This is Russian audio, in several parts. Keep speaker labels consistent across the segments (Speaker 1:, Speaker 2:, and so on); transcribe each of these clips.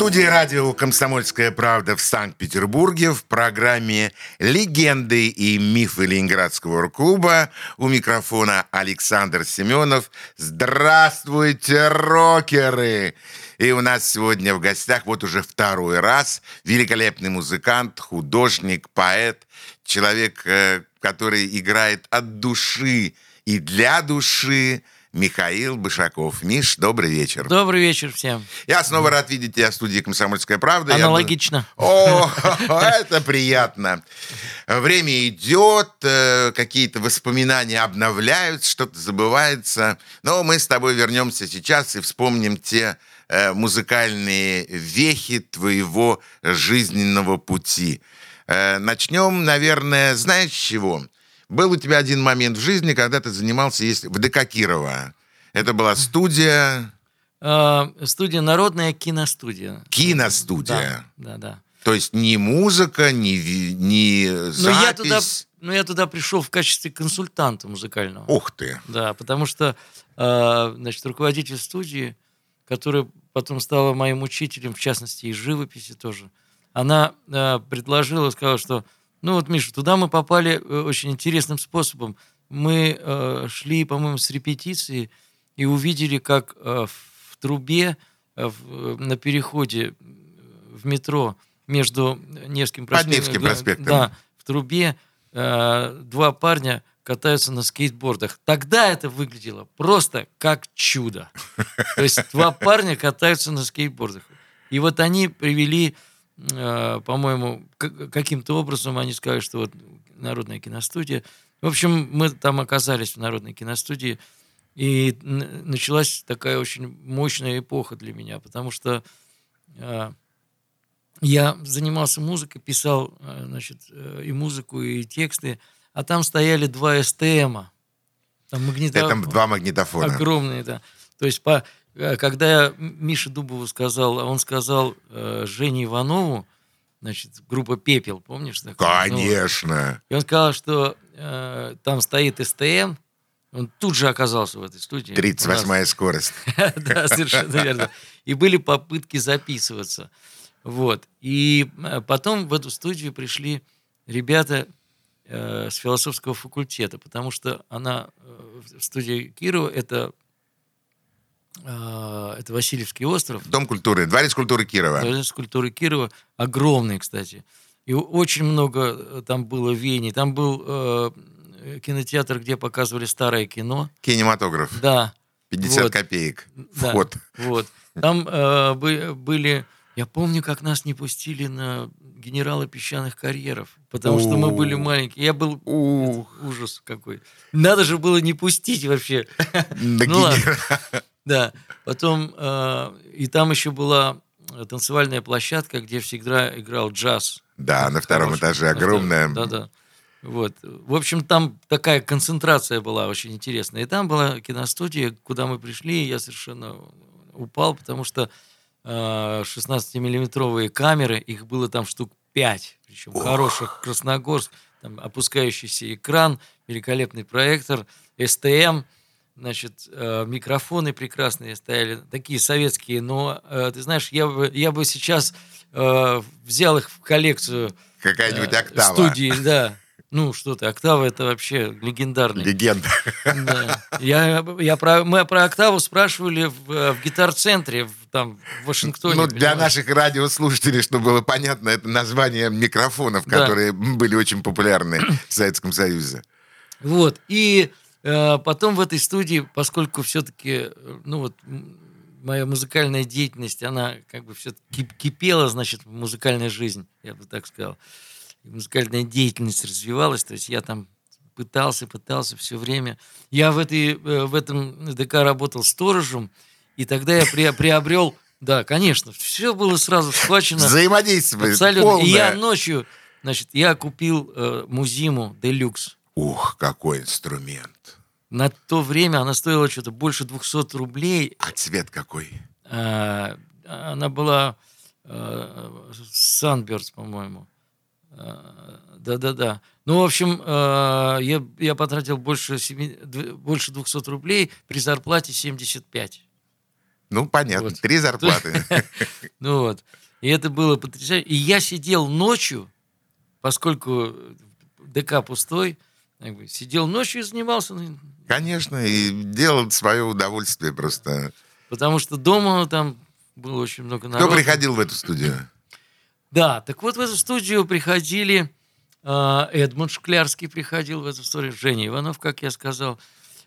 Speaker 1: Студии радио «Комсомольская правда» в Санкт-Петербурге в программе «Легенды и мифы Ленинградского рок-клуба» у микрофона Александр Семенов. Здравствуйте, рокеры! И у нас сегодня в гостях вот уже второй раз великолепный музыкант, художник, поэт, человек, э, который играет от души и для души, Михаил Бышаков. Миш, добрый вечер.
Speaker 2: Добрый вечер всем.
Speaker 1: Я снова рад видеть тебя в студии «Комсомольская правда». Я
Speaker 2: Аналогично.
Speaker 1: О, это приятно. Время идет, э, какие-то воспоминания обновляются, что-то забывается. Но мы с тобой вернемся сейчас и вспомним те э, музыкальные вехи твоего жизненного пути. Э, Начнем, наверное, знаешь с чего? Был у тебя один момент в жизни, когда ты занимался если, в ДК Кирова. Это была студия,
Speaker 2: А, студия Народная киностудия.
Speaker 1: киностудия.
Speaker 2: Да, да, да.
Speaker 1: То есть ни музыка, ни, ви- ни
Speaker 2: Но я туда,
Speaker 1: запись.
Speaker 2: ну, я туда пришел в качестве консультанта музыкального.
Speaker 1: Ух ты.
Speaker 2: Да, потому что, а, значит, руководитель студии, которая потом стала моим учителем, в частности, и живописи тоже, она а, предложила, сказала, что, ну вот, Миша, туда мы попали э, очень интересным способом. Мы э, шли, по-моему, с репетиции и увидели, как э, в трубе э, в- на переходе в метро между Невским
Speaker 1: Под
Speaker 2: проспектом...
Speaker 1: Невским проспектом.
Speaker 2: Да, в трубе э, два парня катаются на скейтбордах. Тогда это выглядело просто как чудо. То есть два парня катаются на скейтбордах. И вот они привели, э, по-моему, к- каким-то образом они сказали, что вот Народная киностудия. В общем, мы там оказались в Народной киностудии, и началась такая очень мощная эпоха для меня, потому что э, я занимался музыкой, писал э, значит, э, и музыку, и тексты, а там стояли два СТМа. Там магнитофон.
Speaker 1: Это два магнитофона.
Speaker 2: Огромные, да. То есть, по, э, когда я Мише Дубову сказал, а он сказал э, Жене Иванову, значит, группа «Пепел», помнишь? Ну,
Speaker 1: Конечно.
Speaker 2: и он сказал, что э, там стоит СТМ, он тут же оказался в этой студии. У нас-
Speaker 1: 38-я скорость.
Speaker 2: да, совершенно верно. И были попытки записываться. Вот. И э, потом в эту студию пришли ребята э, с философского факультета, потому что она э, в студии Кирова это э, это Васильевский остров,
Speaker 1: Дом культуры, дворец культуры Кирова.
Speaker 2: Дворец культуры Кирова огромный, кстати. И очень много э, там было вений. Там был э, кинотеатр, где показывали старое кино.
Speaker 1: Кинематограф.
Speaker 2: Да,
Speaker 1: 50
Speaker 2: Вот.
Speaker 1: копеек.
Speaker 2: да.
Speaker 1: Вход.
Speaker 2: Вот. Там э, бы- были... Я помню, как нас не пустили на генерала песчаных карьеров, потому что мы были маленькие. Я был... Ужас какой. Надо же было не пустить вообще.
Speaker 1: Да
Speaker 2: Ну ладно. Да. Потом... э, и там еще была э, танцевальная площадка, где всегда играл джаз.
Speaker 1: Да, на втором
Speaker 2: Хороший.
Speaker 1: этаже огромная.
Speaker 2: Да-да. Вот. В общем, там такая концентрация была очень интересная. И там была киностудия, куда мы пришли, и я совершенно упал, потому что э, 16-миллиметровые камеры, их было там штук 5, причем хороших, Красногорск, там опускающийся экран, великолепный проектор, СТМ, значит, э, микрофоны прекрасные стояли, такие советские, но, э, ты знаешь, я бы, я бы сейчас э, взял их в коллекцию
Speaker 1: Какая-нибудь октава.
Speaker 2: студии, да. Ну, что ты, октава это вообще легендарный.
Speaker 1: Легенда.
Speaker 2: Да. Я, я про, мы про октаву спрашивали в, в гитар-центре в, там, в Вашингтоне.
Speaker 1: Ну, для
Speaker 2: понимаешь?
Speaker 1: наших радиослушателей, чтобы было понятно, это название микрофонов,
Speaker 2: Да.
Speaker 1: которые были очень популярны в Советском Союзе.
Speaker 2: Вот. И потом в этой студии, поскольку все-таки, ну вот, моя музыкальная деятельность, она как бы все кипела, значит, музыкальная жизнь, я бы так сказал. И музыкальная деятельность развивалась, то есть я там пытался, пытался все время. Я в, этой, э, в этом ДК работал сторожем, и тогда я при- приобрел, да, конечно, все было сразу схвачено.
Speaker 1: Взаимодействие
Speaker 2: Абсолютно. И я
Speaker 1: полное.
Speaker 2: ночью, значит, я купил э, Музиму Делюкс.
Speaker 1: Ух, какой инструмент.
Speaker 2: На то время она стоила что-то больше 200 рублей.
Speaker 1: А цвет какой?
Speaker 2: А, она была Sunbirds, по-моему. А, да-да-да. Ну, в общем, а, я, я потратил больше, 7, больше 200 рублей при зарплате 75.
Speaker 1: Ну, понятно, вот. три зарплаты.
Speaker 2: Ну вот. И это было потрясающе. И я сидел ночью, поскольку ДК пустой, сидел ночью и занимался.
Speaker 1: Конечно, и делал свое удовольствие просто.
Speaker 2: Потому что дома там было очень много народу.
Speaker 1: Кто приходил в эту студию?
Speaker 2: Да, так вот в эту студию приходили, э, Эдмунд Шклярский приходил в эту студию, Женя Иванов, как я сказал.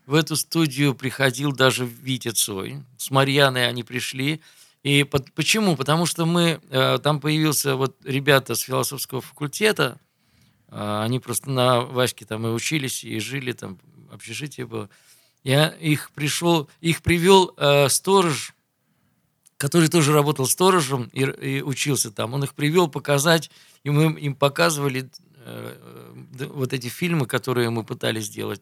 Speaker 2: В эту студию приходил даже Витя Цой. С Марьяной они пришли. И под, почему? Потому что мы, э, там появился вот ребята с философского факультета, они просто на Ваське там и учились, и жили, там общежитие было. Я их пришел, их привел э, сторож который тоже работал сторожем и, и учился там. Он их привел показать, и мы им показывали э, вот эти фильмы, которые мы пытались сделать.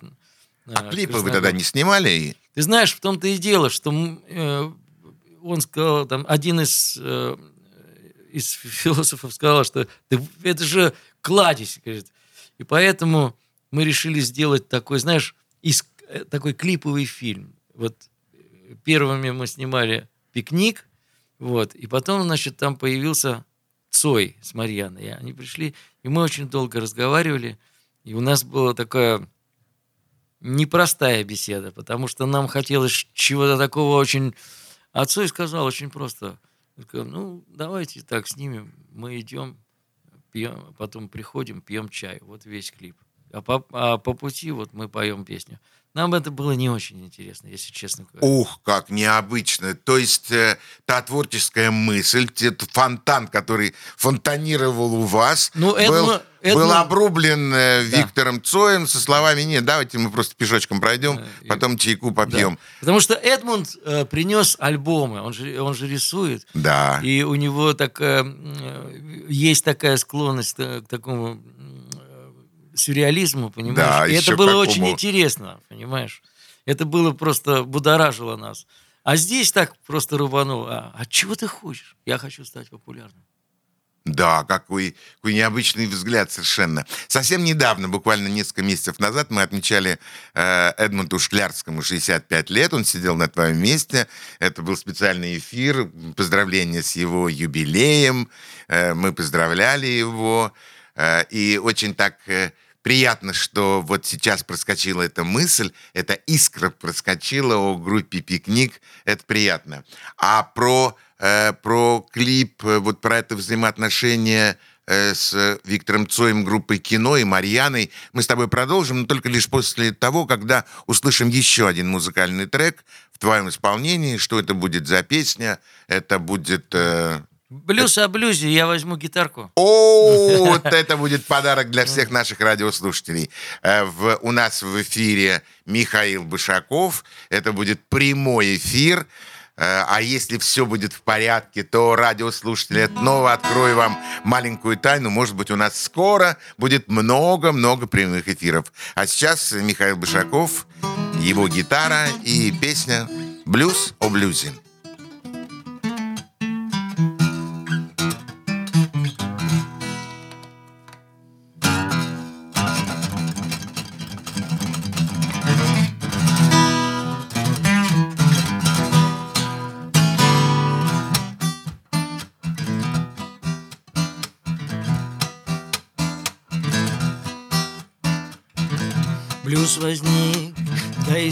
Speaker 1: Э, а клипы вы тогда не снимали?
Speaker 2: Ты знаешь, в том-то и дело, что э, он сказал, там, один из, э, из философов сказал, что это же кладезь, говорит. И поэтому мы решили сделать такой, знаешь, из, э, такой клиповый фильм. Вот э, первыми мы снимали «Пикник», вот. И потом, значит, там появился Цой с Марьяной. И они пришли, и мы очень долго разговаривали. И у нас была такая непростая беседа, потому что нам хотелось чего-то такого очень... А Цой сказал очень просто. Ну, давайте так снимем. Мы идем, пьем, потом приходим, пьем чай. Вот весь клип. А по, а по пути вот мы поем песню. Нам это было не очень интересно, если честно говоря.
Speaker 1: Ух, как необычно. То есть э, та творческая мысль, этот фонтан, который фонтанировал у вас, ну, это, был, это, был обрублен э, да. Виктором Цоем со словами «Нет, давайте мы просто пешочком пройдем, э, потом чайку попьем». Да.
Speaker 2: Потому что Эдмунд э, принес альбомы, он же, он же рисует.
Speaker 1: Да.
Speaker 2: И у него такая, э, есть такая склонность к такому сюрреализму, понимаешь? Да, и это было очень интересно, понимаешь? Это было просто будоражило нас. А здесь так просто рубануло. А, а чего ты хочешь? Я хочу стать популярным.
Speaker 1: Да, какой, какой необычный взгляд совершенно. Совсем недавно, буквально несколько месяцев назад, мы отмечали э, Эдмунду Шклярскому 65 лет. Он сидел на твоем месте. Это был специальный эфир. Поздравления с его юбилеем. Э, мы поздравляли его. Э, и очень так э, приятно, что вот сейчас проскочила эта мысль, эта искра проскочила о группе «Пикник». Это приятно. А про, э, про клип, вот про это взаимоотношение с Виктором Цоем группой «Кино» и Марьяной мы с тобой продолжим, но только лишь после того, когда услышим еще один музыкальный трек в твоем исполнении. Что это будет за песня? Это будет...
Speaker 2: Блюз о блюзе, я возьму гитарку.
Speaker 1: О, вот это будет подарок для всех наших радиослушателей. Э, у нас в эфире Михаил Бышаков. Это будет прямой эфир. Э, а если все будет в порядке, то радиослушатели снова открою вам маленькую тайну. Может быть, у нас скоро будет много-много прямых эфиров. А сейчас Михаил Бышаков, его гитара и песня «Блюз о блюзе».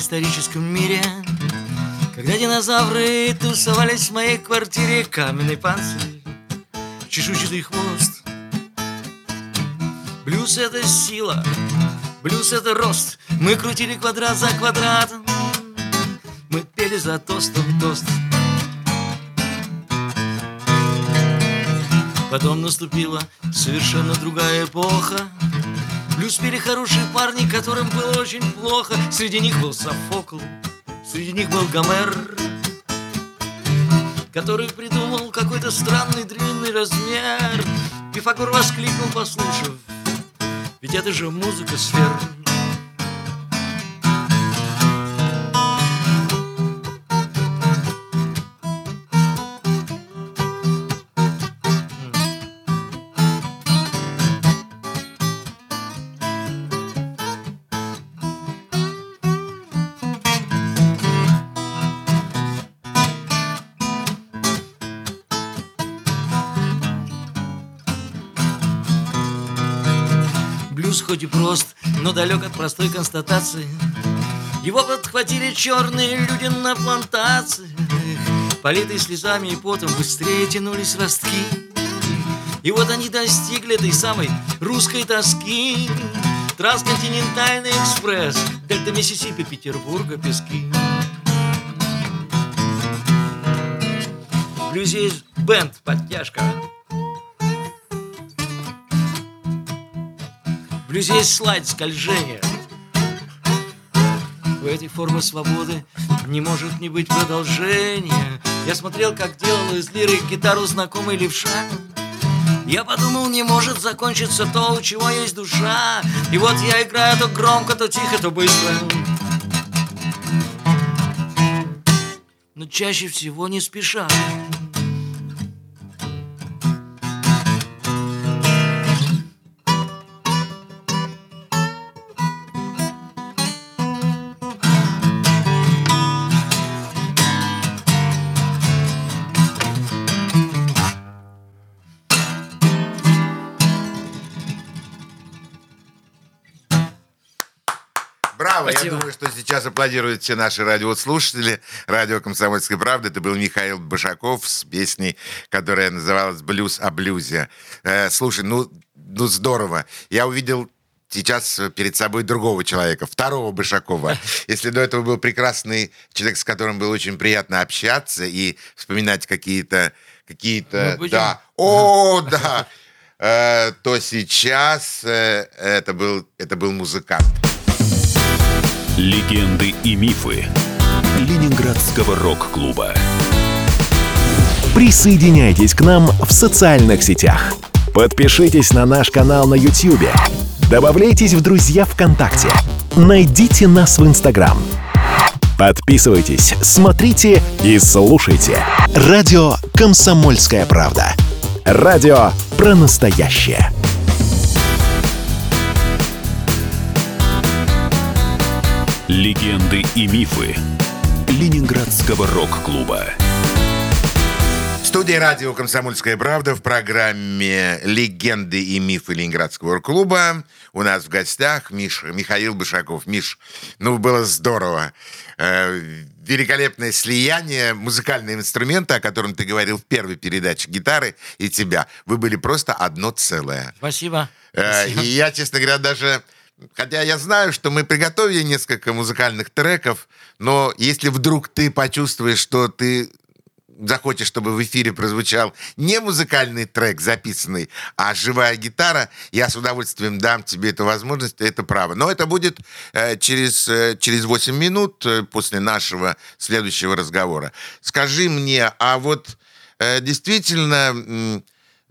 Speaker 2: В доисторическом мире Когда динозавры тусовались в моей квартире Каменный панцирь, чешуйчатый хвост. Блюз — это сила, блюз — это рост. Мы крутили квадрат за квадратом Мы пели за тостом тост. Потом наступила совершенно другая эпоха Плюс пели хорошие парни, которым было очень плохо. Среди них был Софокл, среди них был Гомер Который придумал какой-то странный длинный размер. Пифагор воскликнул, послушав. Ведь это же музыка сфер хоть и прост, но далек от простой констатации. Его подхватили черные люди на плантации Политые слезами и потом быстрее тянулись ростки. И вот они достигли этой самой русской тоски. Трансконтинентальный экспресс Дельта Миссисипи, Петербурга, пески. Есть бенд, подтяжка В блюзе есть слайд скольжения У этой формы свободы не может не быть продолжения. Я смотрел, как делал из лиры гитару знакомый левша. Я подумал, не может закончиться то, у чего есть душа. И вот я играю то громко, то тихо, то быстро. Но чаще всего не спеша
Speaker 1: Я думаю, что сейчас аплодируют все наши радиослушатели. Радио «Комсомольская правда». Это был Михаил Башаков с песней, которая называлась «Блюз о блюзе». Э, слушай, ну, ну здорово. Я увидел сейчас перед собой другого человека, второго Башакова. Если до этого был прекрасный человек, с которым было очень приятно общаться и вспоминать какие-то... какие-то да. О, да! Э, то сейчас э, это был, это был музыкант.
Speaker 3: Легенды и мифы Ленинградского рок-клуба. Присоединяйтесь к нам в социальных сетях. Подпишитесь на наш канал на YouTube. Добавляйтесь в друзья ВКонтакте. Найдите нас в Инстаграм. Подписывайтесь, смотрите и слушайте. Радио «Комсомольская правда». Радио про настоящее. Легенды и мифы Ленинградского рок-клуба.
Speaker 1: В студии радио «Комсомольская правда» в программе «Легенды и мифы Ленинградского клуба» у нас в гостях Миш, Михаил Бышаков. Миш, ну, было здорово. Э, великолепное слияние, музыкальные инструменты, о котором ты говорил в первой передаче, гитары и тебя. Вы были просто одно целое.
Speaker 2: Спасибо.
Speaker 1: Э,
Speaker 2: Спасибо.
Speaker 1: И я, честно говоря, даже... Хотя я знаю, что мы приготовили несколько музыкальных треков, но если вдруг ты почувствуешь, что ты захочешь, чтобы в эфире прозвучал не музыкальный трек записанный, а живая гитара, я с удовольствием дам тебе эту возможность, это право. Но это будет э, через, э, через 8 минут э, после нашего следующего разговора. Скажи мне, а вот э, действительно, м,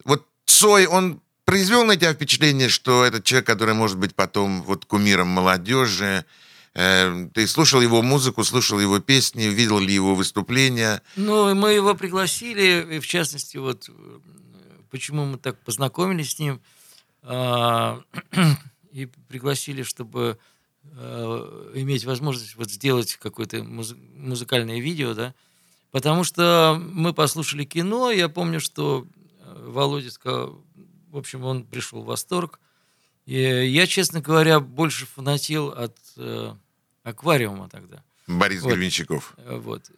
Speaker 1: вот Цой, он произвел на тебя впечатление, что это человек, который может быть потом вот кумиром молодежи? Э, Ты слушал его музыку, слушал его песни, видел ли его выступления?
Speaker 2: Ну, мы его пригласили, и в частности, вот э, почему мы так познакомились с ним, а, и пригласили, чтобы э, иметь возможность вот сделать какое-то муз- музыкальное видео, да, потому что мы послушали кино, я помню, что Володя сказал, в общем, он пришел в восторг, и я, честно говоря, больше фанател от э, аквариума тогда.
Speaker 1: Борис
Speaker 2: Вот.
Speaker 1: Гребенщиков.
Speaker 2: Э, Вот.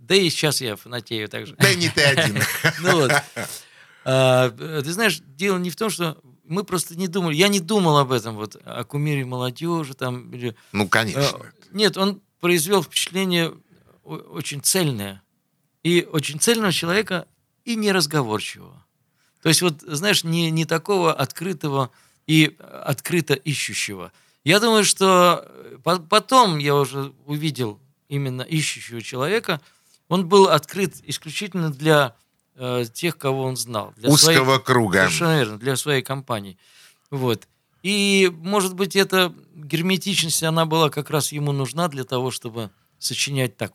Speaker 2: Да и сейчас я фанатею также.
Speaker 1: Да не ты один.
Speaker 2: Ну вот. А, Ты знаешь, дело не в том, что мы просто не думали, я не думал об этом, вот, о кумире молодежи там. или-
Speaker 1: Ну, конечно.
Speaker 2: Э, Нет, он произвел впечатление очень цельное. И очень цельного человека, и неразговорчивого. То есть вот, знаешь, не, не такого открытого и э, открыто ищущего. Я думаю, что э, по- потом я уже увидел именно ищущего человека. Он был открыт исключительно для э, тех, кого он знал. Для
Speaker 1: Узкого круга.
Speaker 2: Совершенно верно, для своей компании. Вот. И, может быть, эта герметичность, она была как раз ему нужна для того, чтобы сочинять так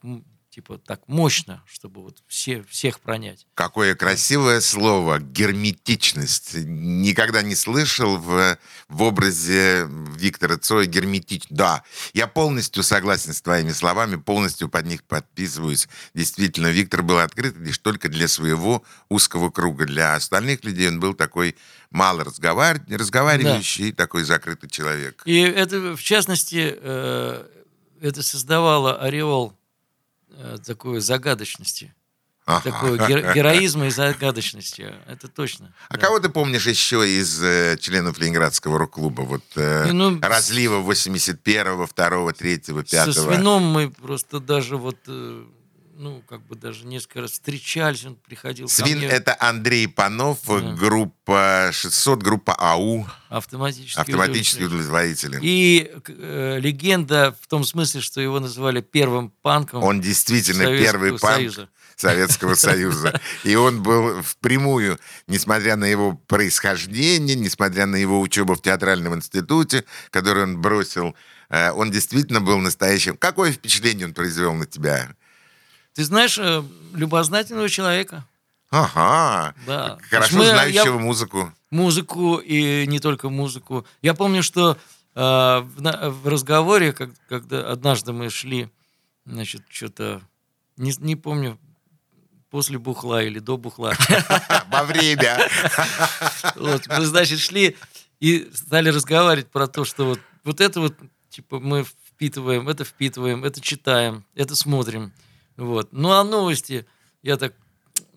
Speaker 2: типа так мощно, чтобы вот все, всех пронять.
Speaker 1: Какое красивое слово герметичность. Никогда не слышал в, в образе Виктора Цоя герметич. Да, я полностью согласен с твоими словами, полностью под них подписываюсь. Действительно, Виктор был открыт лишь только для своего узкого круга. Для остальных людей он был такой мало разговар... разговаривающий, да. такой закрытый человек.
Speaker 2: И это, в частности, э, это создавало ореол такой загадочности. Ага. Такой гер- героизма и загадочности. Это точно.
Speaker 1: А да. кого ты помнишь еще из э, членов Ленинградского рок-клуба? Вот э, ну, разлива 81-го, 2-го, 3-го, 5-го.
Speaker 2: Со Свином мы просто даже вот... Э, ну, как бы даже несколько раз встречались, он приходил
Speaker 1: Свин — это Андрей Панов, да. группа 600, группа АУ.
Speaker 2: Автоматические,
Speaker 1: Автоматические удовлетворители.
Speaker 2: И э, легенда в том смысле, что его называли первым панком
Speaker 1: Он действительно первый панк Союза. Советского Союза. И он был впрямую, несмотря на его происхождение, несмотря на его учебу в театральном институте, который он бросил, э, он действительно был настоящим. Какое впечатление он произвел на тебя?
Speaker 2: Ты знаешь, э, любознательного человека.
Speaker 1: Ага. Да. Хорошо мы, знающего я, музыку.
Speaker 2: Музыку и не только музыку. Я помню, что э, в, в разговоре, как, когда однажды мы шли, значит, что-то, не, не помню, после бухла или до бухла.
Speaker 1: Во время.
Speaker 2: Вот, мы, значит, шли и стали разговаривать про то, что вот, вот это вот, типа, мы впитываем, это впитываем, это читаем, это смотрим. Вот. Ну а новости, я так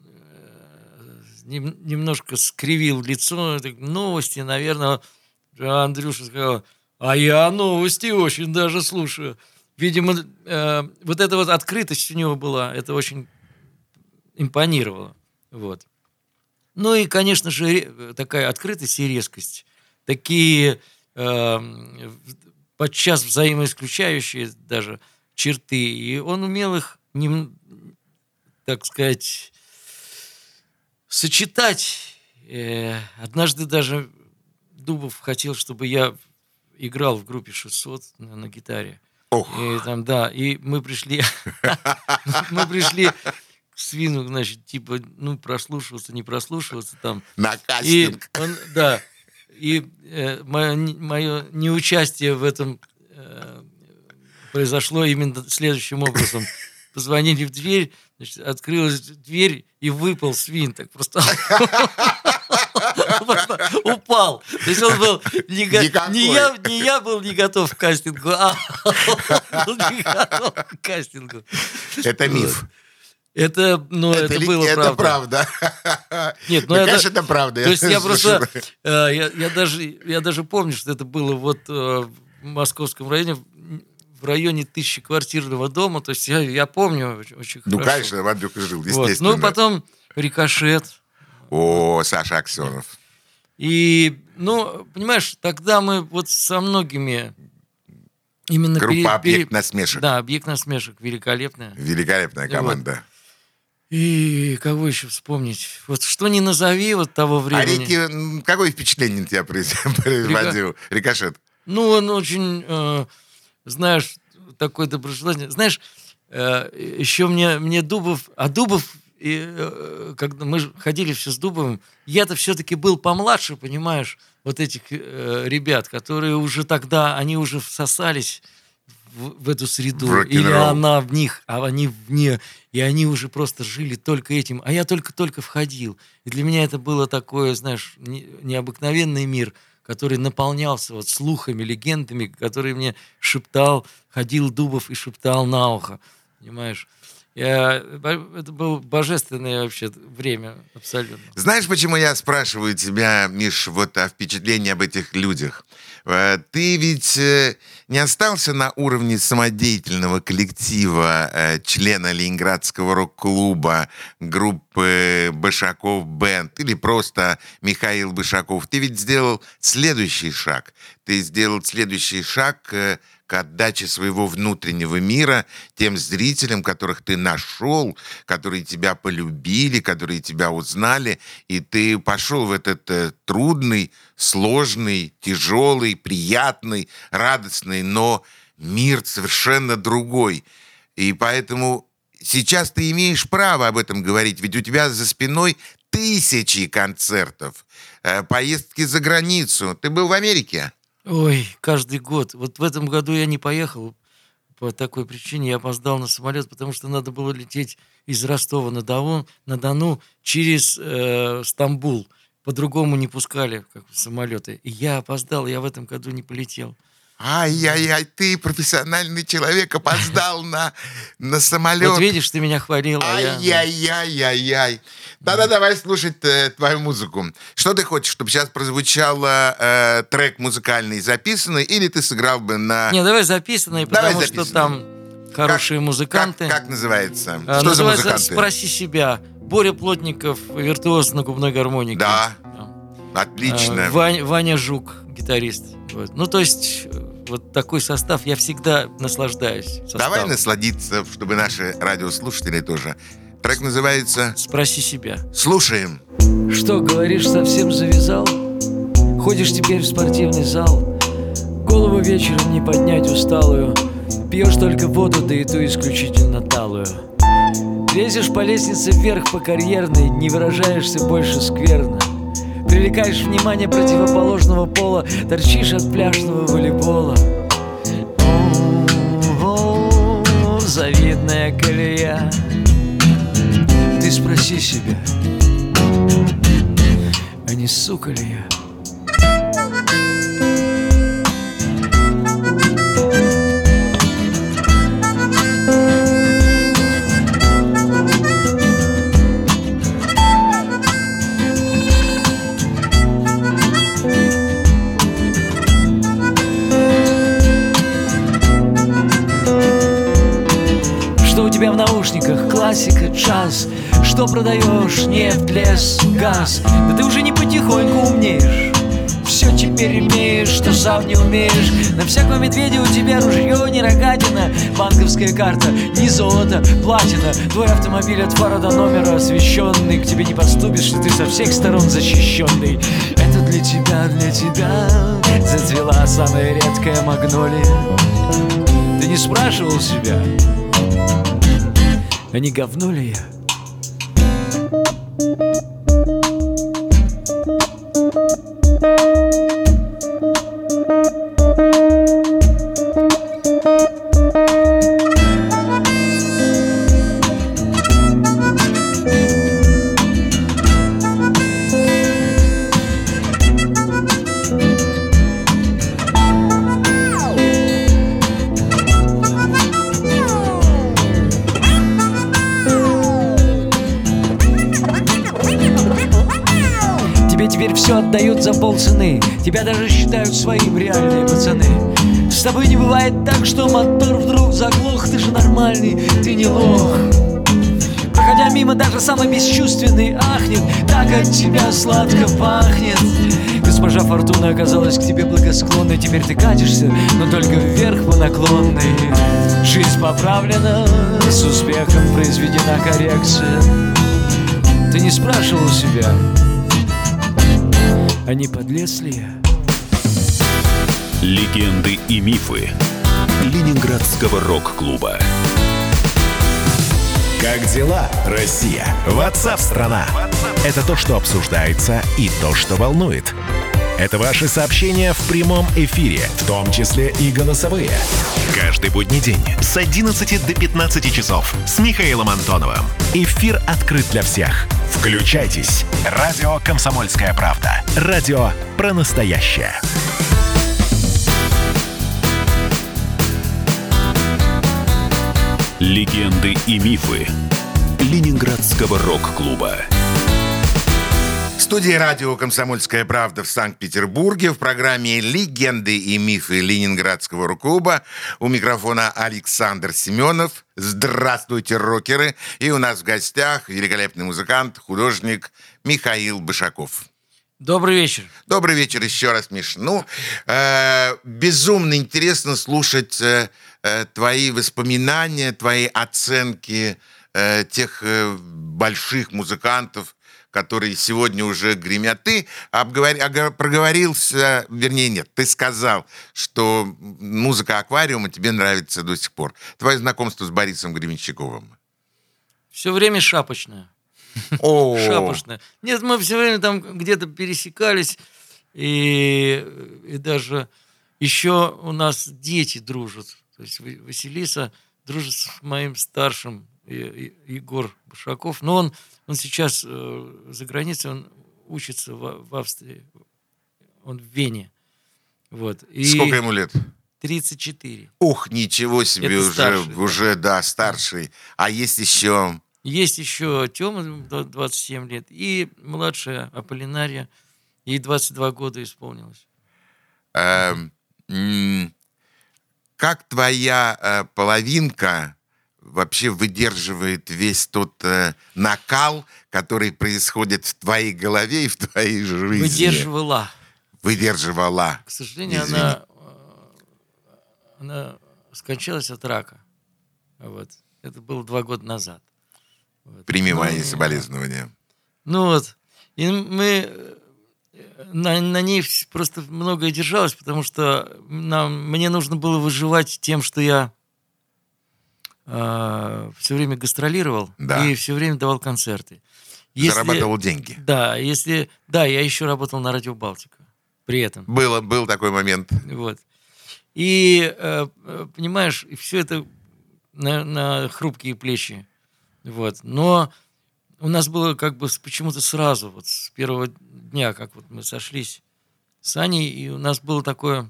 Speaker 2: э, немножко скривил лицо. Новости, наверное, Андрюша сказал, а я новости очень даже слушаю. Видимо, э, вот эта вот открытость у него была, это очень импонировало. Вот. Ну и, конечно же, такая открытость и резкость. Такие э, подчас взаимоисключающие даже черты. И он умел их не, так сказать, сочетать. Э, однажды даже Дубов хотел, чтобы я играл в группе 600 на, на гитаре.
Speaker 1: Ох.
Speaker 2: И, там, да, и мы пришли, мы пришли к свину, значит, типа, ну, прослушиваться, не прослушиваться там.
Speaker 1: На кастинг.
Speaker 2: И он, да, и э, мое, мое неучастие в этом э, произошло именно следующим образом позвонили в дверь, значит, открылась дверь и выпал свин. Так просто упал. То есть он был не, не, я, не я был не готов к кастингу, а он не готов к кастингу.
Speaker 1: Это миф.
Speaker 2: Это, ну, это, это было
Speaker 1: это
Speaker 2: правда.
Speaker 1: правда. Нет, ну, ну это, конечно, это правда.
Speaker 2: То есть я просто, э, я, я даже, я даже помню, что это было вот э, в московском районе в районе тысячи квартирного дома. То есть я, я помню очень,
Speaker 1: ну,
Speaker 2: хорошо.
Speaker 1: Ну, конечно, в Андрюха жил, естественно.
Speaker 2: Вот. Ну, потом рикошет.
Speaker 1: О, Саша Аксенов.
Speaker 2: И, ну, понимаешь, тогда мы вот со многими именно...
Speaker 1: Группа пере, «Объект пере... насмешек».
Speaker 2: Да, «Объект насмешек». Великолепная.
Speaker 1: Великолепная команда. Вот.
Speaker 2: И кого еще вспомнить? Вот что не назови вот того а времени.
Speaker 1: А Рики, какое впечатление на тебя производил? Рика... Рикошет.
Speaker 2: Ну, он очень... Э, знаешь, такой доброжелательный. Знаешь, э, еще мне, мне Дубов... А Дубов, и, э, когда мы ходили все с Дубовым, я-то все-таки был помладше, понимаешь, вот этих э, ребят, которые уже тогда, они уже всосались в, в эту среду. В Или она в них, а они вне. И они уже просто жили только этим. А я только-только входил. И для меня это было такое, знаешь, не, необыкновенный мир – который наполнялся вот слухами, легендами, которые мне шептал, ходил Дубов и шептал на ухо, понимаешь? Я, это было божественное вообще время, абсолютно.
Speaker 1: Знаешь, почему я спрашиваю тебя, Миш, вот о впечатлении об этих людях? Э, ты ведь э, не остался на уровне самодеятельного коллектива, э, члена Ленинградского рок-клуба, группы Башаков Бенд или просто Михаил Башаков. Ты ведь сделал следующий шаг. Ты сделал следующий шаг к отдаче своего внутреннего мира тем зрителям, которых ты нашел, которые тебя полюбили, которые тебя узнали, и ты пошел в этот э, трудный, сложный, тяжелый, приятный, радостный, но мир совершенно другой. И поэтому сейчас ты имеешь право об этом говорить, ведь у тебя за спиной тысячи концертов, э, поездки за границу. Ты был в Америке?
Speaker 2: Ой, каждый год. Вот в этом году я не поехал по такой причине. Я опоздал на самолет, потому что надо было лететь из Ростова на Дону, на Дону через э, Стамбул. По-другому не пускали как самолеты. И я опоздал, я в этом году не полетел.
Speaker 1: Ай-яй-яй, ты профессиональный человек, опоздал на, на самолет.
Speaker 2: Вот видишь, ты меня хвалил, а.
Speaker 1: Ай-яй-яй-яй-яй. Да-да, давай слушать э, твою музыку. Что ты хочешь, чтобы сейчас прозвучал э, трек музыкальный записанный, или ты сыграл бы на...
Speaker 2: Не, давай записанный,
Speaker 1: Давай
Speaker 2: потому что
Speaker 1: записанный.
Speaker 2: там хорошие
Speaker 1: Как-
Speaker 2: музыканты.
Speaker 1: Как, как называется?
Speaker 2: А,
Speaker 1: Что за
Speaker 2: называется
Speaker 1: музыканты?
Speaker 2: «Спроси себя». Боря Плотников, виртуоз на губной гармонике.
Speaker 1: Да,
Speaker 2: А,
Speaker 1: отлично.
Speaker 2: Вань- Ваня Жук, гитарист. Вот. Ну, то есть, э, вот такой состав, я всегда наслаждаюсь. составом.
Speaker 1: Давай насладиться, чтобы наши радиослушатели тоже. Трек называется
Speaker 2: Спроси себя.
Speaker 1: «Слушаем».
Speaker 2: Что, говоришь, совсем завязал? Ходишь теперь в спортивный зал Голову вечером не поднять усталую Пьешь только воду, да и ту исключительно талую Лезешь по лестнице вверх по карьерной Не выражаешься больше скверно Привлекаешь внимание противоположного пола Торчишь от пляжного волейбола О, Завидная колея Ты спроси себя а не сука ли я? Классика, джаз. Что продаешь? Нефть, лес, газ. Да ты уже не потихоньку умнеешь. Все теперь имеешь, что сам не умеешь. На всякого медведя у тебя ружье не рогатина. Банковская карта, не золото, платина. Твой автомобиль от фара до номера освещенный К тебе не подступишь, ты со всех сторон защищенный Это для тебя, для тебя. Зацвела самая редкая магнолия. Ты не спрашивал себя, а не говно ли я? За полцены. Тебя даже считают своим реальные пацаны. С тобой не бывает так, что мотор вдруг заглох. Ты же нормальный, ты не лох. Проходя мимо, даже самый бесчувственный ахнет. Так от тебя сладко пахнет. Госпожа Фортуна оказалась к тебе благосклонной. Теперь ты катишься, но только вверх по наклонной. Жизнь поправлена, с успехом произведена коррекция. Ты не спрашивал себя, а не ли я?
Speaker 3: Легенды и мифы Ленинградского рок-клуба. Как дела, Россия? Ватсап-страна! Это то, что обсуждается и то, что волнует. Это ваши сообщения в прямом эфире, в том числе и голосовые. Каждый будний день с 11 до 15 часов с Михаилом Антоновым. Эфир открыт для всех. Включайтесь. Радио «Комсомольская правда». Радио про настоящее. Легенды и мифы Ленинградского рок-клуба.
Speaker 1: В студии радио «Комсомольская правда» в Санкт-Петербурге в программе «Легенды и мифы Ленинградского рок-клуба» у микрофона Александр Семенов. Здравствуйте, рокеры! И у нас в гостях великолепный музыкант, художник Михаил Бышаков.
Speaker 2: Добрый вечер.
Speaker 1: Добрый вечер еще раз, Миш. Ну, э, безумно интересно слушать э, э, твои воспоминания, твои оценки э, тех э, больших музыкантов, которые сегодня уже гремят. Ты обговор- проговорился, вернее, нет, ты сказал, что музыка аквариума тебе нравится до сих пор. Твое знакомство с Борисом Гременщиковым.
Speaker 2: Все время шапочная.
Speaker 1: О,
Speaker 2: Шапочная. Нет, мы все время там где-то пересекались, и, и даже еще у нас дети дружат. То есть Ва- Василиса дружит с моим старшим Егор Бушаков. Но он, он сейчас э, за границей, он учится в, в Австрии. Он в Вене. Вот. И
Speaker 1: сколько ему лет?
Speaker 2: 34.
Speaker 1: Ух, ничего себе,
Speaker 2: Это
Speaker 1: уже,
Speaker 2: старший, да.
Speaker 1: уже, да, старший. А есть еще...
Speaker 2: Есть еще Тёма, д- 27 лет, и младшая Аполлинария, ей 22 года исполнилось.
Speaker 1: эм, как твоя э, половинка вообще выдерживает весь тот э, накал, который происходит в твоей голове и в твоей жизни?
Speaker 2: Выдерживала.
Speaker 1: Выдерживала.
Speaker 2: К сожалению,
Speaker 1: Извини.
Speaker 2: она, э, она скончалась от рака. Вот. Это было два года назад. Вот.
Speaker 1: Прими
Speaker 2: Ну,
Speaker 1: мои соболезнования.
Speaker 2: Ну вот. И мы э, на, на ней просто многое держалось, потому что нам, мне нужно было выживать тем, что я все время гастролировал
Speaker 1: Да.
Speaker 2: и все время давал концерты. Если-
Speaker 1: Зарабатывал деньги.
Speaker 2: Да, если... Да, я еще работал на радио Балтика при этом.
Speaker 1: Было, был такой момент.
Speaker 2: Вот. И, э, понимаешь, все это на, на хрупкие плечи. Вот. Но у нас было как бы почему-то сразу, вот с первого дня, как вот мы сошлись с Аней, и у нас было такое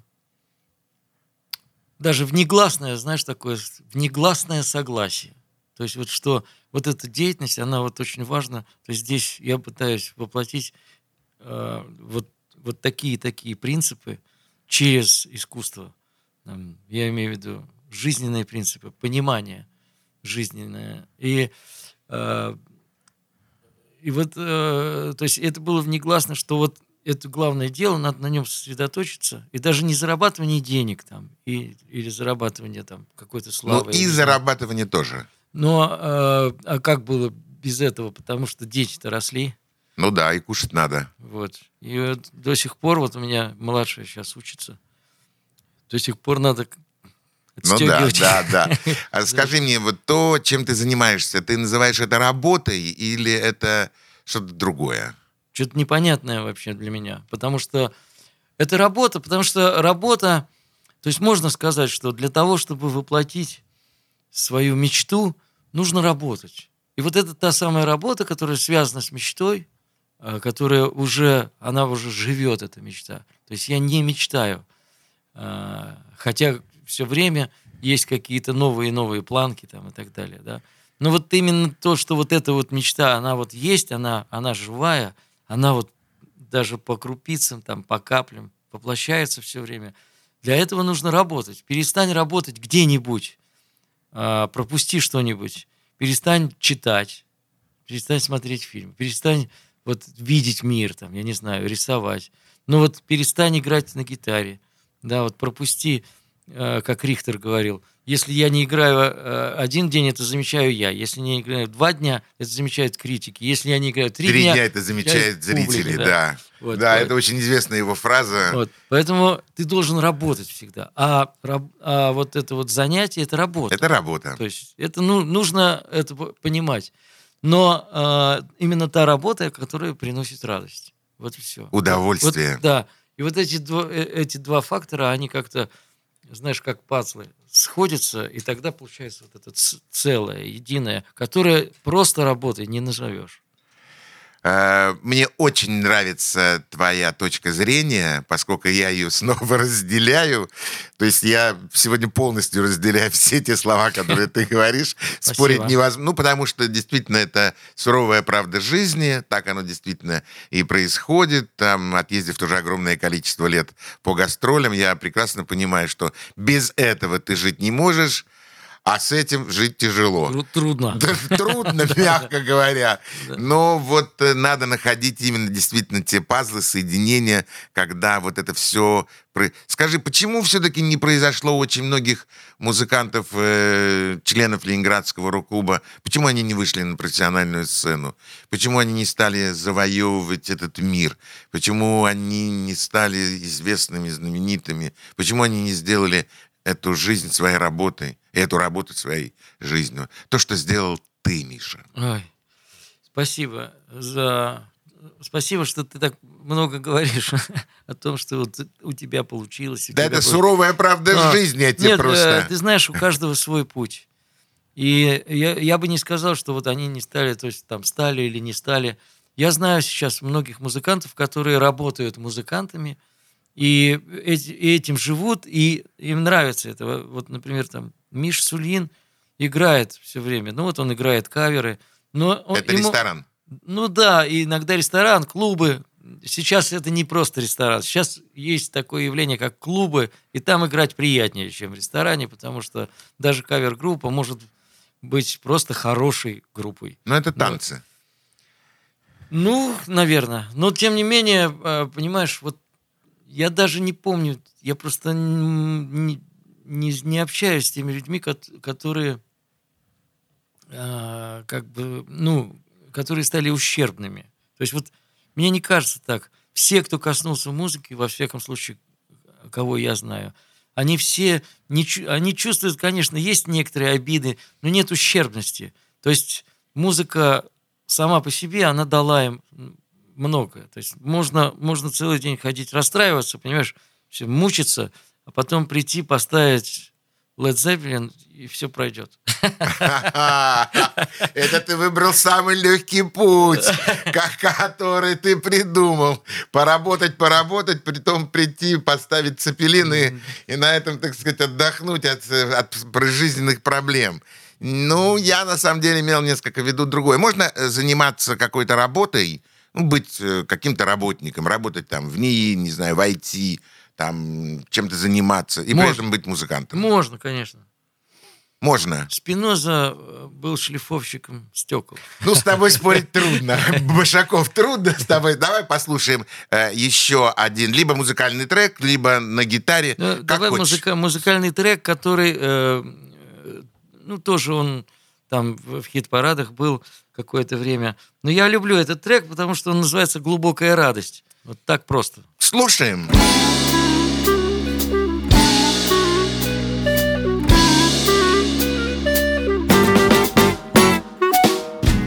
Speaker 2: даже внегласное, знаешь, такое внегласное согласие. То есть вот что вот эта деятельность, она вот очень важна. То есть здесь я пытаюсь воплотить э, вот, вот такие-такие принципы через искусство. Там, я имею в виду жизненные принципы, понимание жизненное. И, э, и вот, э, то есть это было внегласно, что вот это главное дело, надо на нем сосредоточиться, и даже не зарабатывание денег там, и, или зарабатывание там какой-то
Speaker 1: Ну
Speaker 2: славы.
Speaker 1: и
Speaker 2: или-
Speaker 1: зарабатывание тоже.
Speaker 2: Но э, а как было без этого? Потому что дети-то росли.
Speaker 1: Ну да, и кушать надо.
Speaker 2: Вот. И вот до сих пор, вот у меня младшая сейчас учится, до сих пор надо
Speaker 1: Ну да, да, да. А скажи мне, вот то, чем ты занимаешься, ты называешь это работой или это что-то другое?
Speaker 2: Что-то непонятное вообще для меня. Потому что это работа, потому что работа, то есть можно сказать, что для того, чтобы воплотить свою мечту, нужно работать. И вот это та самая работа, которая связана с мечтой, а, которая уже, она уже живет, эта мечта. То есть я не мечтаю. А, Хотя все время есть какие-то новые и новые планки там и так далее, да. Но вот именно то, что вот эта вот мечта, она вот есть, она, она живая, она вот даже по крупицам, там, по каплям воплощается все время. Для этого нужно работать. Перестань работать где-нибудь, а, пропусти что-нибудь, перестань читать, перестань смотреть фильм, перестань вот видеть мир, там, я не знаю, рисовать. Ну вот перестань играть на гитаре, да, вот пропусти, как Рихтер говорил, если я не играю э, один день, это замечаю я. Если не играю два дня, это замечают критики. Если я не играю три,
Speaker 1: Три
Speaker 2: дня,
Speaker 1: дня это замечают
Speaker 2: публика,
Speaker 1: зрители,
Speaker 2: да.
Speaker 1: да.
Speaker 2: Вот,
Speaker 1: да,
Speaker 2: вот.
Speaker 1: это очень известная его фраза.
Speaker 2: Вот. Поэтому ты должен работать всегда. А, а вот это вот занятие это работа.
Speaker 1: Это работа.
Speaker 2: То есть это ну, нужно это понимать. Но э, именно та работа, которая приносит радость. Вот и все.
Speaker 1: Удовольствие.
Speaker 2: Вот, да. И вот эти два, э, эти два фактора, они как-то, знаешь, как пазлы, сходятся, и тогда получается вот это целое, единое, которое просто работой не назовешь.
Speaker 1: Э, Мне очень нравится твоя точка зрения, поскольку я ее снова разделяю. То есть я сегодня полностью разделяю все те слова, которые ты говоришь. Спорить невозможно. Ну, потому что действительно это суровая правда жизни. Так оно действительно и происходит. Там, отъездив тоже огромное количество лет по гастролям, я прекрасно понимаю, что без этого ты жить не можешь, а с этим жить тяжело.
Speaker 2: Тру- Трудно.
Speaker 1: Трудно, мягко говоря. Но вот э, надо находить именно действительно те пазлы, соединения, когда вот это все... Скажи, почему все-таки не произошло очень многих музыкантов, э, членов Ленинградского рок-клуба, почему они не вышли на профессиональную сцену? Почему они не стали завоевывать этот мир? Почему они не стали известными, знаменитыми? Почему они не сделали эту жизнь своей работой, эту работу своей жизнью. То, что сделал ты, Миша.
Speaker 2: Ой, спасибо за... Спасибо, что ты так много говоришь о том, что вот у тебя получилось.
Speaker 1: Да это суровая правда а, жизни, я тебе
Speaker 2: нет,
Speaker 1: просто...
Speaker 2: Э, ты знаешь, у каждого свой путь. И я, я бы не сказал, что вот они не стали, то есть там стали или не стали. Я знаю сейчас многих музыкантов, которые работают музыкантами, и этим живут, и им нравится это. Вот, например, там Миш Сулин играет все время. Ну вот он играет каверы. Но он,
Speaker 1: это ему, ресторан.
Speaker 2: Ну да, и иногда ресторан, клубы. Сейчас это не просто ресторан. Сейчас есть такое явление, как клубы, и там играть приятнее, чем в ресторане, потому что даже кавер-группа может быть просто хорошей группой.
Speaker 1: Но это танцы. Вот.
Speaker 2: Ну, наверное. Но тем не менее, э, понимаешь, вот я даже не помню, я просто не, не, не общаюсь с теми людьми, которые э, как бы, ну, которые стали ущербными. То есть вот мне не кажется так. Все, кто коснулся музыки, во всяком случае, кого я знаю, они все, не, они чувствуют, конечно, есть некоторые обиды, но нет ущербности. То есть музыка сама по себе, она дала им много. То есть можно, можно целый день ходить, расстраиваться, понимаешь, все, мучиться, а потом прийти, поставить Led Zeppelin, и все пройдет.
Speaker 1: Это ты выбрал самый легкий путь, который ты придумал. Поработать, поработать, при том прийти, поставить цепелины и на этом, так сказать, отдохнуть от, от жизненных проблем. Ну, я на самом деле имел несколько в виду другое. Можно э, заниматься какой-то работой, ну, быть э, каким-то работником, работать там в НИИ, не знаю, в IT, там чем-то заниматься, и Можно. при этом быть музыкантом.
Speaker 2: Можно, конечно.
Speaker 1: Можно.
Speaker 2: Спиноза э, был шлифовщиком стекол.
Speaker 1: Ну, с тобой спорить трудно. Башаков, трудно с тобой. Давай послушаем э, еще один. Либо музыкальный трек, либо на гитаре. Ну, как
Speaker 2: давай музыка, музыкальный трек, который э, ну, тоже он там в хит-парадах был какое-то время. Но я люблю этот трек, потому что он называется «Глубокая радость». Вот так просто.
Speaker 1: Слушаем.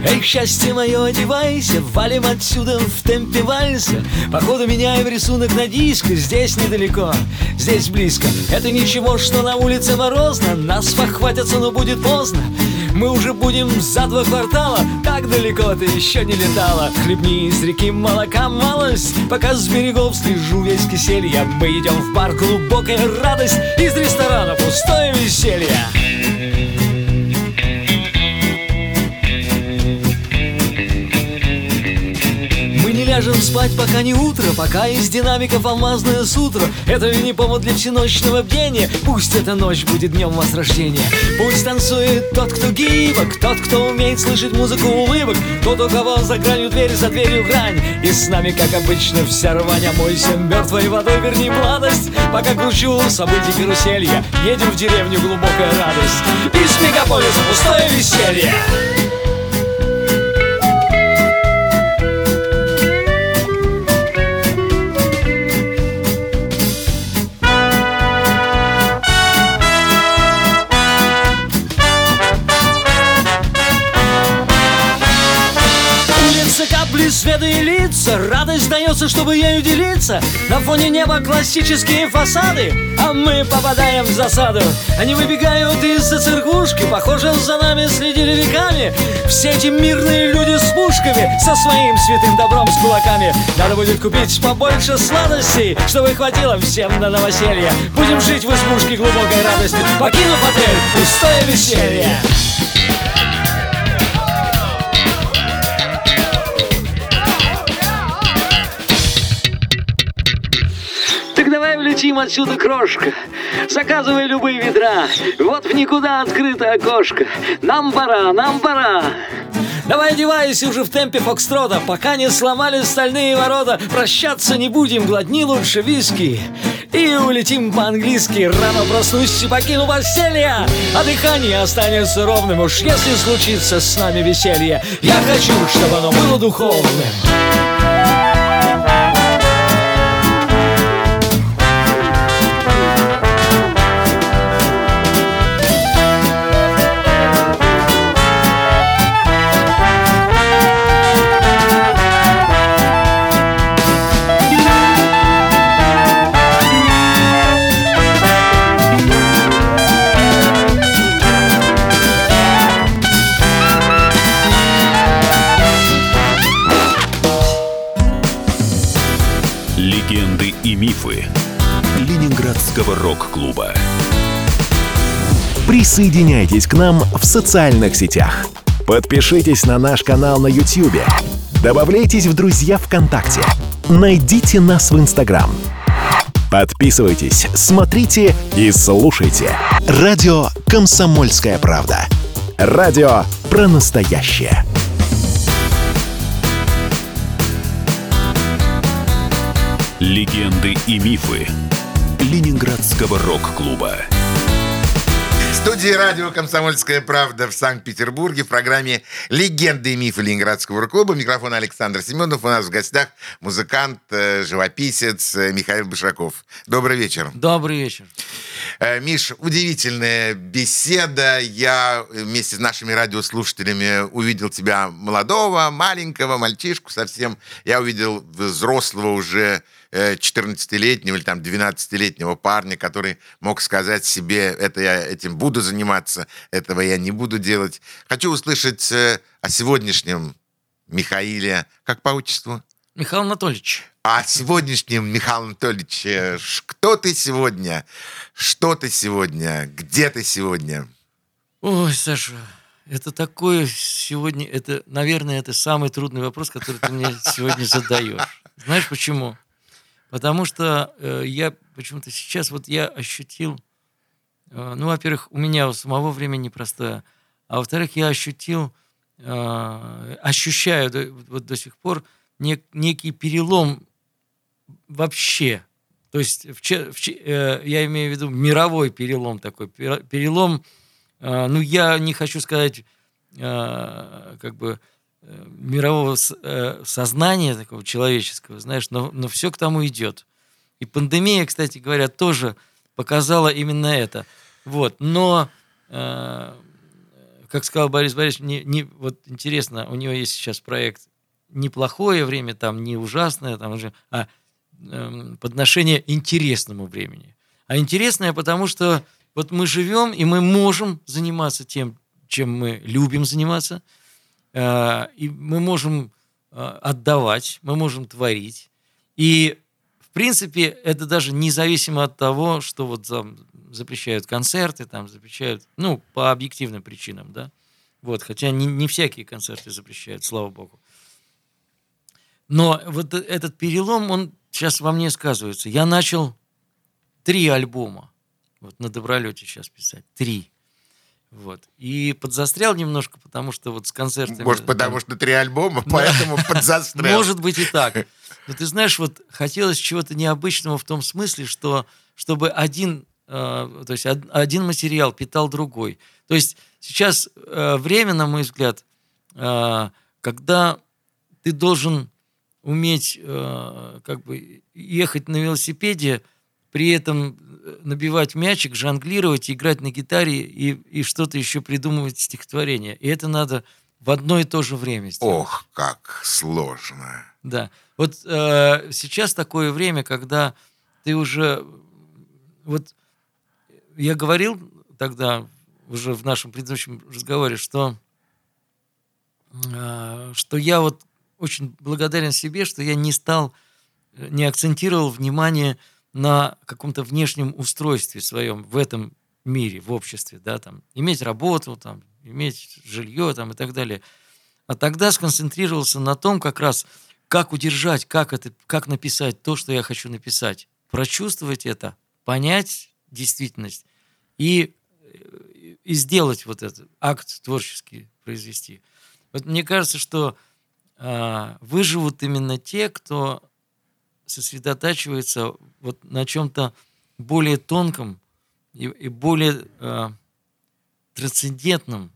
Speaker 4: Эй, счастье мое, одевайся, валим отсюда в темпе вальса Походу меняем рисунок на диск, здесь недалеко, здесь близко Это ничего, что на улице морозно, нас похватятся, но будет поздно мы уже будем за два квартала. Так далеко ты еще не летала. Хлебни из реки молока малость. Пока с берегов слежу весь киселья Мы идем в бар, глубокая радость. Из ресторана пустое веселье ляжем спать, пока не утро Пока из динамиков алмазное сутро. Это не повод для всеночного бдения. Пусть эта ночь будет днем возрождения. Пусть танцует тот, кто гибок Тот, кто умеет слышать музыку улыбок Тот, у кого за гранью дверь, за дверью грань. И с нами, как обычно, вся рвань Омойся мертвой водой, верни младость. Пока кручу событий каруселья Едем в деревню, глубокая радость. Из мегаполиса пустое веселье света и лица Радость дается, чтобы ею делиться. На фоне неба классические фасады А мы попадаем в засаду. Они выбегают из-за церквушки Похоже, за нами следили веками. Все эти мирные люди с пушками Со своим святым добром с кулаками. Надо будет купить побольше сладостей Чтобы хватило всем на новоселье. Будем жить в избушке глубокой радости Покинув отель, пустое веселье Улетим отсюда, крошка. Заказывай любые ведра. Вот в никуда открыто окошко. Нам пора, нам пора. Давай одевайся уже в темпе фокстрота, пока не сломали стальные ворота. Прощаться не будем, глотни лучше виски. И улетим по-английски, рано проснусь и покину постелье. А дыхание останется ровным, уж если случится с нами веселье. Я хочу, чтобы оно было духовным.
Speaker 3: Присоединяйтесь к нам в социальных сетях. Подпишитесь на наш канал на YouTube. Добавляйтесь в друзья ВКонтакте. Найдите нас в Инстаграм. Подписывайтесь, смотрите и слушайте. Радио «Комсомольская правда». Радио про настоящее. Легенды и мифы Ленинградского рок-клуба.
Speaker 1: Студии радио «Комсомольская правда» в Санкт-Петербурге в программе «Легенды и мифы Ленинградского рок-клуба». Микрофон Александр Семенов. У нас в гостях музыкант, э, живописец э, Михаил Башаков. Добрый вечер.
Speaker 2: Добрый вечер.
Speaker 1: Э, Миш, удивительная беседа. Я вместе с нашими радиослушателями увидел тебя молодого, маленького, мальчишку совсем. Я увидел взрослого уже 14-летнего или там 12-летнего парня, который мог сказать себе, это я этим буду заниматься, этого я не буду делать. Хочу услышать о сегодняшнем Михаиле, как по отчеству?
Speaker 2: Михаил Анатольевич.
Speaker 1: А сегодняшнем, Михаил Анатольевич, кто ты сегодня? Что ты сегодня? Где ты сегодня?
Speaker 2: Ой, Саша, это такое сегодня, это, наверное, это самый трудный вопрос, который ты мне сегодня задаешь. Знаешь почему? Потому что э, я почему-то сейчас вот я ощутил, э, ну, во-первых, у меня у самого время непростое, а во-вторых, я ощутил, э, ощущаю до, вот до сих пор нек, некий перелом вообще. То есть в, в, э, я имею в виду мировой перелом такой, перелом, э, ну, я не хочу сказать, э, как бы, мирового э, сознания такого человеческого, знаешь, но, но все к тому идет. И пандемия, кстати говоря, тоже показала именно это. Вот. Но, э, как сказал Борис Борисович, не, не, вот интересно, у него есть сейчас проект неплохое время, там не ужасное, там уже, а э, подношение интересному времени. А интересное, потому что вот мы живем, и мы можем заниматься тем, чем мы любим заниматься – Э, и мы можем э, отдавать, мы можем творить. И, в принципе, это даже независимо от того, что вот там запрещают концерты, там запрещают, ну, по объективным причинам, да. Вот, хотя не, не всякие концерты запрещают, слава богу. Но вот этот перелом, он сейчас во мне сказывается. Я начал три альбома, вот на Добролете сейчас писать, три. Вот. И подзастрял немножко, потому что вот с концертами...
Speaker 1: Может, потому что три альбома, поэтому подзастрял.
Speaker 2: Может быть и так. Но ты знаешь, вот хотелось чего-то необычного в том смысле, что чтобы один, э, то есть один материал питал другой. То есть сейчас э, время, на мой взгляд, э, когда ты должен уметь как бы ехать на велосипеде, при этом э, набивать мячик, жонглировать, играть на гитаре и, и что-то еще придумывать стихотворение. И это надо в одно и то же время сделать.
Speaker 1: Ох, как сложно.
Speaker 2: Да. Вот э, сейчас такое время, когда ты уже... Вот я говорил тогда, уже в нашем предыдущем разговоре, что, э, что я вот очень благодарен себе, что я не стал, э, не акцентировал внимание на каком-то внешнем устройстве своем в этом мире, в обществе, да, там, иметь работу, там, иметь жилье, там, и так далее. А тогда сконцентрировался на том, как раз, как удержать, как это, как написать то, что я хочу написать, прочувствовать это, понять действительность и, и сделать вот этот акт творческий произвести. Вот мне кажется, что э, выживут именно те, кто сосредотачивается вот на чем-то более тонком и, и более э, трансцендентном,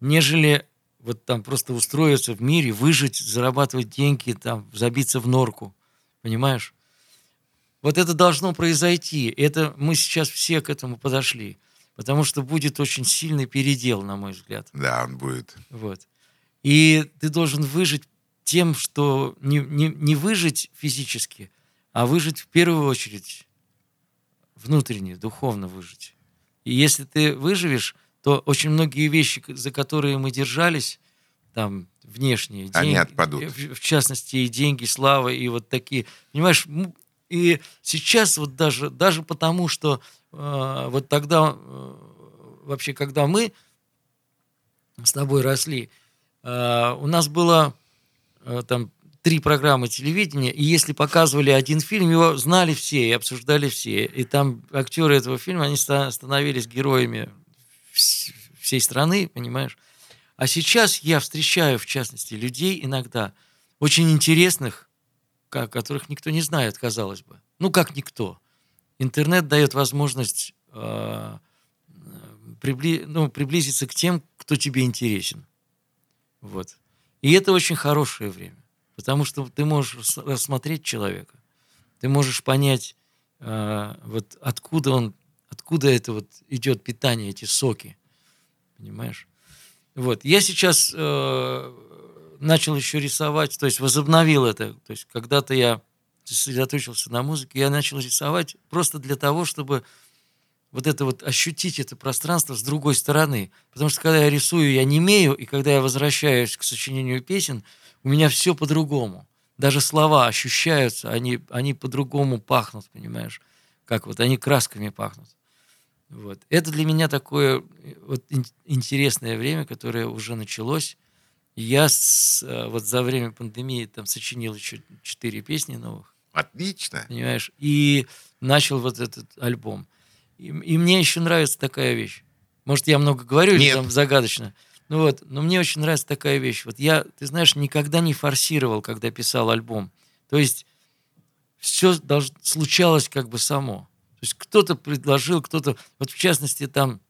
Speaker 2: нежели вот там просто устроиться в мире, выжить, зарабатывать деньги, там, забиться в норку. Понимаешь? Вот это должно произойти. Это мы сейчас все к этому подошли. Потому что будет очень сильный передел, на мой взгляд.
Speaker 1: Да, он будет.
Speaker 2: Вот. И ты должен выжить тем, что не, не, не выжить физически, а выжить в первую очередь внутренне, духовно выжить. И если ты выживешь, то очень многие вещи, за которые мы держались, там, внешние,
Speaker 1: Они
Speaker 2: деньги,
Speaker 1: отпадут.
Speaker 2: В, частности, и деньги, слава, и вот такие. Понимаешь, и сейчас вот даже, даже потому, что э, вот тогда, э, вообще, когда мы с тобой росли, э, у нас было там три программы телевидения, и если показывали один фильм, его знали все и обсуждали все. И там актеры этого фильма, они становились героями всей страны, понимаешь? А сейчас я встречаю, в частности, людей иногда очень интересных, которых никто не знает, казалось бы. Ну, как никто. Интернет дает возможность э, прибли, ну, приблизиться к тем, кто тебе интересен. Вот. И это очень хорошее время. Потому что ты можешь рассмотреть человека, ты можешь понять, э, вот откуда он, откуда это вот идет питание, эти соки, понимаешь? Вот. Я сейчас э, начал еще рисовать, то есть возобновил это. То есть когда-то я сосредоточился на музыке, я начал рисовать просто для того, чтобы вот это вот ощутить это пространство с другой стороны. Потому что когда я рисую, я не имею, и когда я возвращаюсь к сочинению песен – у меня все по-другому. Даже слова ощущаются, они, они по-другому пахнут, понимаешь? Как вот они красками пахнут. Вот. Это для меня такое вот интересное время, которое уже началось. Я с, э, вот за время пандемии там сочинил еще четыре песни новых.
Speaker 1: Отлично.
Speaker 2: Понимаешь? И начал вот этот альбом. И, и мне еще нравится такая вещь. Может, я много говорю Нет. или там загадочно. Ну вот, но мне очень нравится такая вещь. Вот я, ты знаешь, никогда не форсировал, когда писал альбом. То есть все долж... случалось как бы само. То есть кто-то предложил, кто-то... Вот в частности там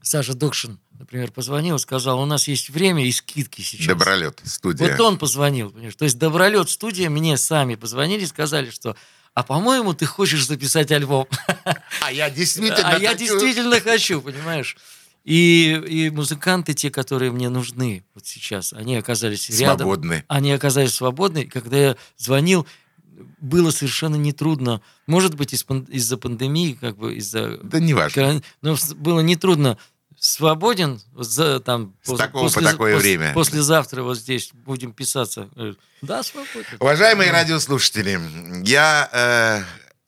Speaker 2: Саша Докшин, например, позвонил, сказал, у нас есть время и скидки сейчас.
Speaker 1: Добролет, студия.
Speaker 2: Вот он позвонил, понимаешь. То есть Добролет, студия, мне сами позвонили, сказали, что а по-моему, ты хочешь записать альбом.
Speaker 1: А я действительно
Speaker 2: А хочу. я действительно хочу, понимаешь. И, и музыканты, те, которые мне нужны вот сейчас, они оказались рядом.
Speaker 1: Свободны.
Speaker 2: Они оказались свободны. Когда я звонил, было совершенно нетрудно. Может быть, из, из-за пандемии, как бы из-за...
Speaker 1: Да не важно.
Speaker 2: Но было нетрудно свободен за, там,
Speaker 1: С после, такого после, по такое
Speaker 2: после,
Speaker 1: время.
Speaker 2: Послезавтра вот здесь будем писаться. Да, свободен.
Speaker 1: Уважаемые да. радиослушатели, я, э,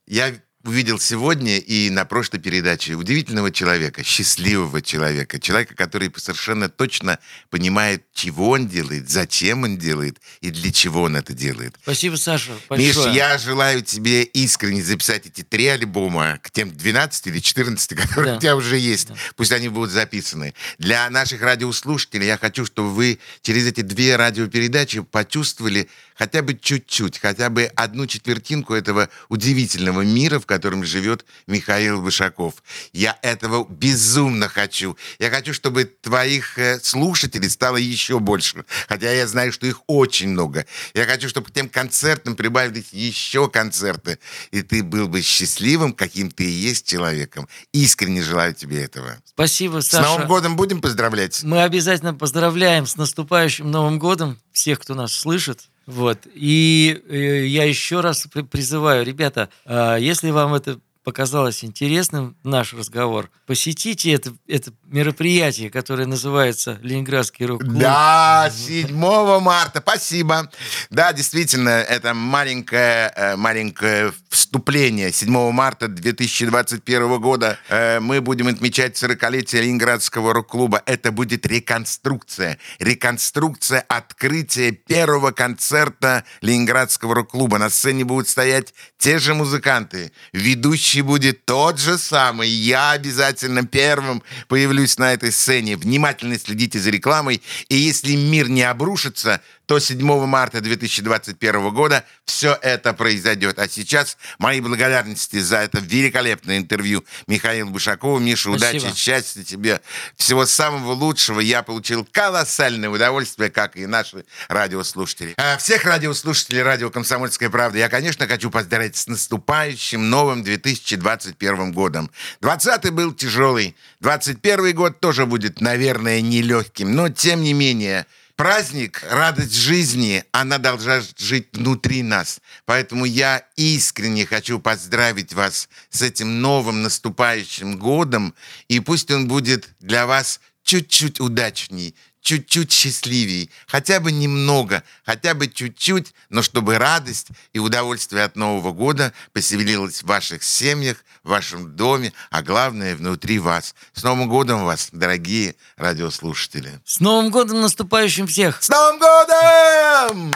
Speaker 1: я увидел сегодня и на прошлой передаче удивительного человека, счастливого человека, человека, который совершенно точно понимает, чего он делает, зачем он делает и для чего он это делает.
Speaker 2: Спасибо, Саша. Большое.
Speaker 1: Миш, я желаю тебе искренне записать эти три альбома к тем 12 или 14, которые да. у тебя уже есть. Да. Пусть они будут записаны. Для наших радиослушателей я хочу, чтобы вы через эти две радиопередачи почувствовали хотя бы чуть-чуть, хотя бы одну четвертинку этого удивительного мира, в котором живет Михаил Вышаков. Я этого безумно хочу. Я хочу, чтобы твоих э, слушателей стало еще больше, хотя я знаю, что их очень много. Я хочу, чтобы к тем концертам прибавились еще концерты, и ты был бы счастливым, каким ты и есть человеком. Искренне желаю тебе этого.
Speaker 2: Спасибо, Саша.
Speaker 1: С Новым годом будем поздравлять?
Speaker 2: Мы обязательно поздравляем с наступающим Новым годом всех, кто нас слышит. Вот. И э, я еще раз призываю, ребята, э, если вам это показалось интересным наш разговор, посетите это, это мероприятие, которое называется Ленинградский рок-клуб.
Speaker 1: Да, 7 марта, спасибо. Да, действительно, это маленькое, э, маленькое вступление. 7 марта 2021 года э, мы будем отмечать 40-летие Ленинградского рок-клуба. Это будет реконструкция. Реконструкция открытия первого концерта Ленинградского рок-клуба. На сцене будут стоять те же музыканты, ведущие ведущий будет тот же самый. Я обязательно первым появлюсь на этой сцене. Внимательно следите за рекламой. И если мир не обрушится, то 7 марта 2021 года все это произойдет. А сейчас мои благодарности за это великолепное интервью Михаилу Бушакову. Миша, Спасибо. удачи, счастья тебе, всего самого лучшего. Я получил колоссальное удовольствие, как и наши радиослушатели. А всех радиослушателей радио «Комсомольская правда» я, конечно, хочу поздравить с наступающим новым 2021 годом. 20 был тяжелый, 21 год тоже будет, наверное, нелегким, но тем не менее – праздник, радость жизни, она должна жить внутри нас. Поэтому я искренне хочу поздравить вас с этим новым наступающим годом. И пусть он будет для вас чуть-чуть удачней, чуть-чуть счастливее, хотя бы немного, хотя бы чуть-чуть, но чтобы радость и удовольствие от Нового года поселилось в ваших семьях, в вашем доме, а главное, внутри вас. С Новым годом вас, дорогие радиослушатели!
Speaker 2: С Новым годом наступающим всех!
Speaker 1: С Новым годом!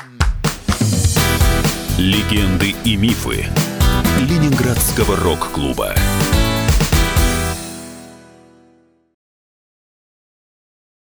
Speaker 3: Легенды и мифы Ленинградского рок-клуба.